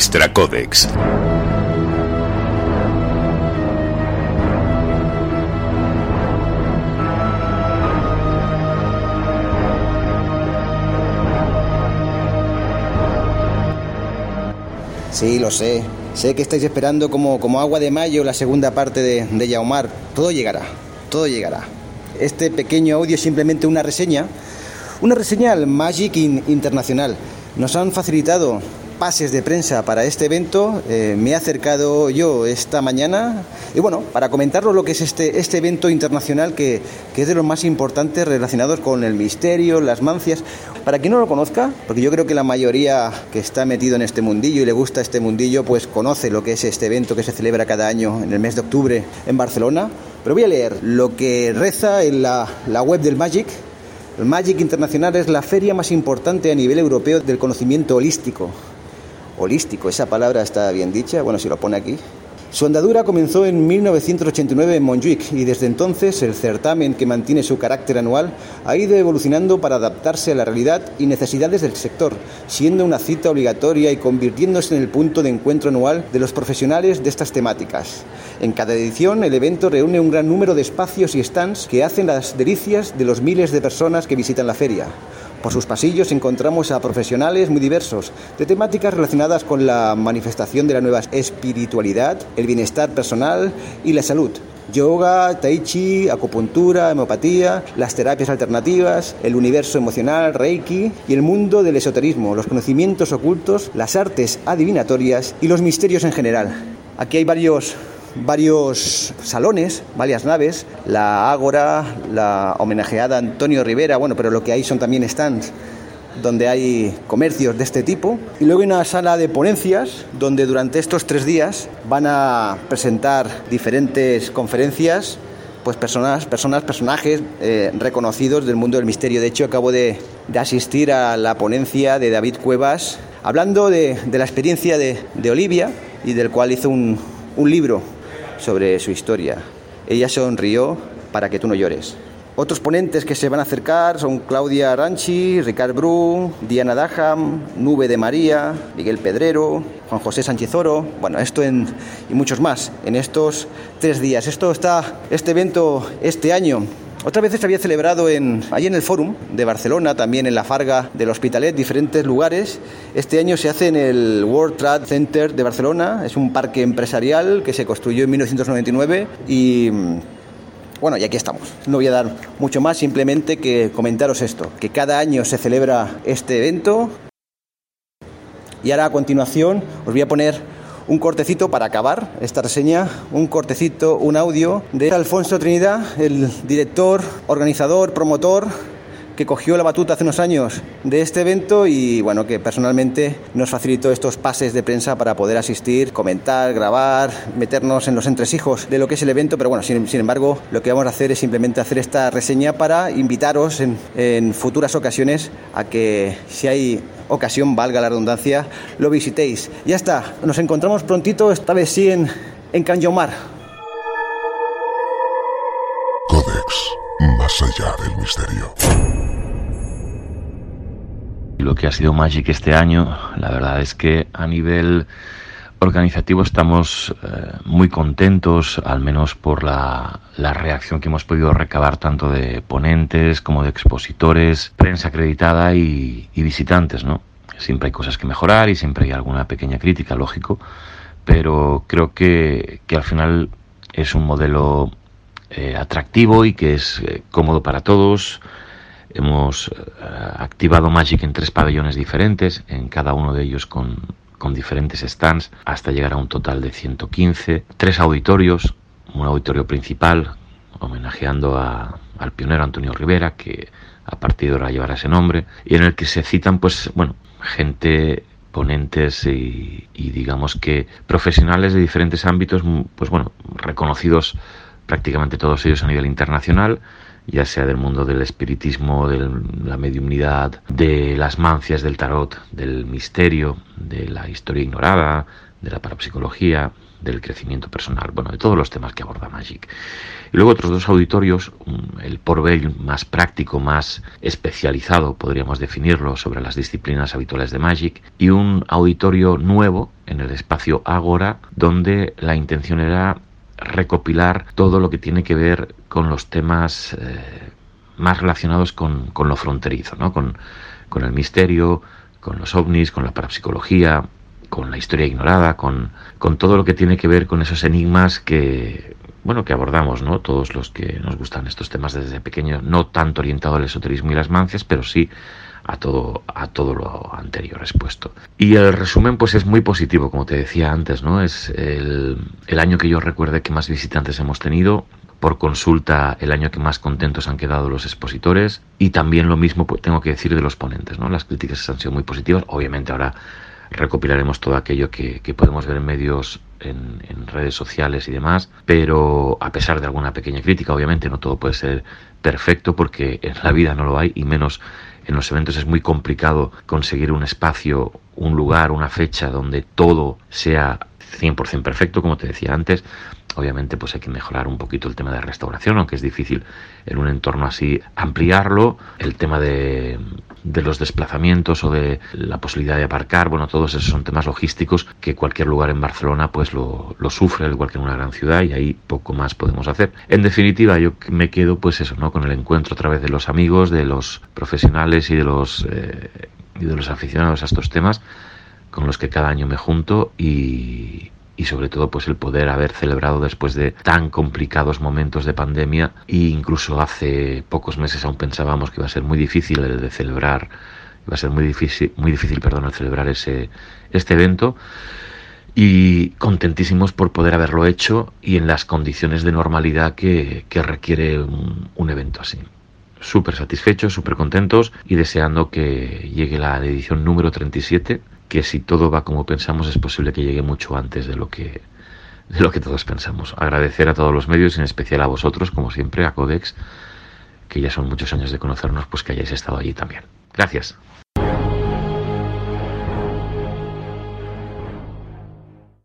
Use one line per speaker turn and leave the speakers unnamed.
Extra Codex.
Sí, lo sé. Sé que estáis esperando como, como agua de mayo la segunda parte de, de Yaomar. Todo llegará, todo llegará. Este pequeño audio es simplemente una reseña, una reseña al Magic Internacional. Nos han facilitado pases de prensa para este evento. Eh, me he acercado yo esta mañana y bueno, para comentaros lo que es este, este evento internacional que, que es de los más importantes relacionados con el misterio, las mancias. Para quien no lo conozca, porque yo creo que la mayoría que está metido en este mundillo y le gusta este mundillo, pues conoce lo que es este evento que se celebra cada año en el mes de octubre en Barcelona. Pero voy a leer lo que reza en la, la web del Magic. El Magic Internacional es la feria más importante a nivel europeo del conocimiento holístico holístico, esa palabra está bien dicha, bueno, si lo pone aquí. Su andadura comenzó en 1989 en Montjuic y desde entonces el certamen, que mantiene su carácter anual, ha ido evolucionando para adaptarse a la realidad y necesidades del sector, siendo una cita obligatoria y convirtiéndose en el punto de encuentro anual de los profesionales de estas temáticas. En cada edición, el evento reúne un gran número de espacios y stands que hacen las delicias de los miles de personas que visitan la feria. Por sus pasillos encontramos a profesionales muy diversos, de temáticas relacionadas con la manifestación de la nueva espiritualidad, el bienestar personal y la salud. Yoga, tai chi, acupuntura, hemopatía, las terapias alternativas, el universo emocional, reiki y el mundo del esoterismo, los conocimientos ocultos, las artes adivinatorias y los misterios en general. Aquí hay varios varios salones, varias naves, la Ágora, la homenajeada Antonio Rivera, bueno, pero lo que hay son también stands donde hay comercios de este tipo. Y luego hay una sala de ponencias donde durante estos tres días van a presentar diferentes conferencias, pues personas, personas personajes eh, reconocidos del mundo del misterio. De hecho, acabo de, asistir a la ponencia de David Cuevas hablando de, la experiencia de, Olivia y del cual hizo un, un libro sobre su historia. Ella sonrió para que tú no llores. Otros ponentes que se van a acercar son Claudia Aranchi, Ricard Bru, Diana Daham, Nube de María, Miguel Pedrero, Juan José Sánchez Oro, bueno, esto en, y muchos más en estos tres días. Esto está, este evento este año otras veces se había celebrado en, allí en el Fórum de Barcelona, también en la Farga del Hospitalet, diferentes lugares. Este año se hace en el World Trade Center de Barcelona, es un parque empresarial que se construyó en 1999 y bueno, y aquí estamos. No voy a dar mucho más, simplemente que comentaros esto, que cada año se celebra este evento. Y ahora a continuación os voy a poner un cortecito para acabar esta reseña, un cortecito, un audio de Alfonso Trinidad, el director, organizador, promotor que cogió la batuta hace unos años de este evento y bueno, que personalmente nos facilitó estos pases de prensa para poder asistir, comentar, grabar, meternos en los entresijos de lo que es el evento, pero bueno, sin, embargo, lo que vamos a hacer es simplemente hacer esta reseña para invitaros en, en futuras ocasiones a que si hay ocasión, valga la redundancia, lo visitéis. Ya está, nos encontramos prontito, esta vez sí en, en Canyomar.
Codex, más allá del misterio.
Lo que ha sido Magic este año, la verdad es que a nivel organizativo estamos eh, muy contentos, al menos por la, reacción que hemos podido recabar tanto de ponentes como de expositores, prensa acreditada y, visitantes, ¿no? Siempre hay cosas que mejorar y siempre hay alguna pequeña crítica, lógico, pero creo que, al final es un modelo eh, atractivo y que es eh, cómodo para todos. Hemos activado Magic en tres pabellones diferentes, en cada uno de ellos con con diferentes stands hasta llegar a un total de 115, tres auditorios, un auditorio principal homenajeando al pionero Antonio Rivera, que a partir de ahora llevará ese nombre, y en el que se citan, pues, bueno, gente ponentes y, y, digamos que profesionales de diferentes ámbitos, pues bueno, reconocidos prácticamente todos ellos a nivel internacional, ya sea del mundo del espiritismo, de la mediunidad, de las mancias del tarot, del misterio, de la historia ignorada, de la parapsicología, del crecimiento personal, bueno, de todos los temas que aborda Magic. Y luego otros dos auditorios, el Porvel más práctico, más especializado, podríamos definirlo, sobre las disciplinas habituales de Magic, y un auditorio nuevo en el espacio Agora, donde la intención era recopilar todo lo que tiene que ver con los temas eh, más relacionados con, con, lo fronterizo, ¿no? con, con el misterio, con los ovnis, con la parapsicología, con la historia ignorada, con, con todo lo que tiene que ver con esos enigmas que, bueno, que abordamos, ¿no? Todos los que nos gustan estos temas desde pequeño, no tanto orientado al esoterismo y las mancias, pero sí a todo, a todo lo anterior expuesto. Y el resumen, pues es muy positivo, como te decía antes, ¿no? Es el, el año que yo recuerde que más visitantes hemos tenido, por consulta el año que más contentos han quedado los expositores y también lo mismo pues, tengo que decir de los ponentes, ¿no? Las críticas han sido muy positivas, obviamente ahora recopilaremos todo aquello que, podemos ver en medios, en, en, redes sociales y demás, pero a pesar de alguna pequeña crítica, obviamente no todo puede ser perfecto porque en la vida no lo hay y menos en los eventos. Es muy complicado conseguir un espacio, un lugar, una fecha donde todo sea 100% perfecto, como te decía antes. Obviamente pues hay que mejorar un poquito el tema de restauración, aunque es difícil en un entorno así ampliarlo. El tema de, de los desplazamientos o de la posibilidad de aparcar, bueno, todos esos son temas logísticos que cualquier lugar en Barcelona pues lo, sufre, al igual que en una gran ciudad, y ahí poco más podemos hacer. En definitiva, yo me quedo pues eso, ¿no? Con el encuentro a través de los amigos, de los profesionales y de los, eh, y de los aficionados a estos temas con los que cada año me junto y, y sobre todo pues el poder haber celebrado después de tan complicados momentos de pandemia. E incluso hace pocos meses aún pensábamos que iba a ser muy difícil el de celebrar iba a ser muy difícil muy difícil perdón el celebrar ese este evento. Y contentísimos por poder haberlo hecho y en las condiciones de normalidad que, que requiere un, un evento así. Súper satisfechos, súper contentos y deseando que llegue la edición número 37 que si todo va como pensamos es posible que llegue mucho antes de lo que de lo que todos pensamos. Agradecer a todos los medios, en especial a vosotros, como siempre, a Codex, que ya son muchos años de conocernos, pues que hayáis estado allí también. Gracias.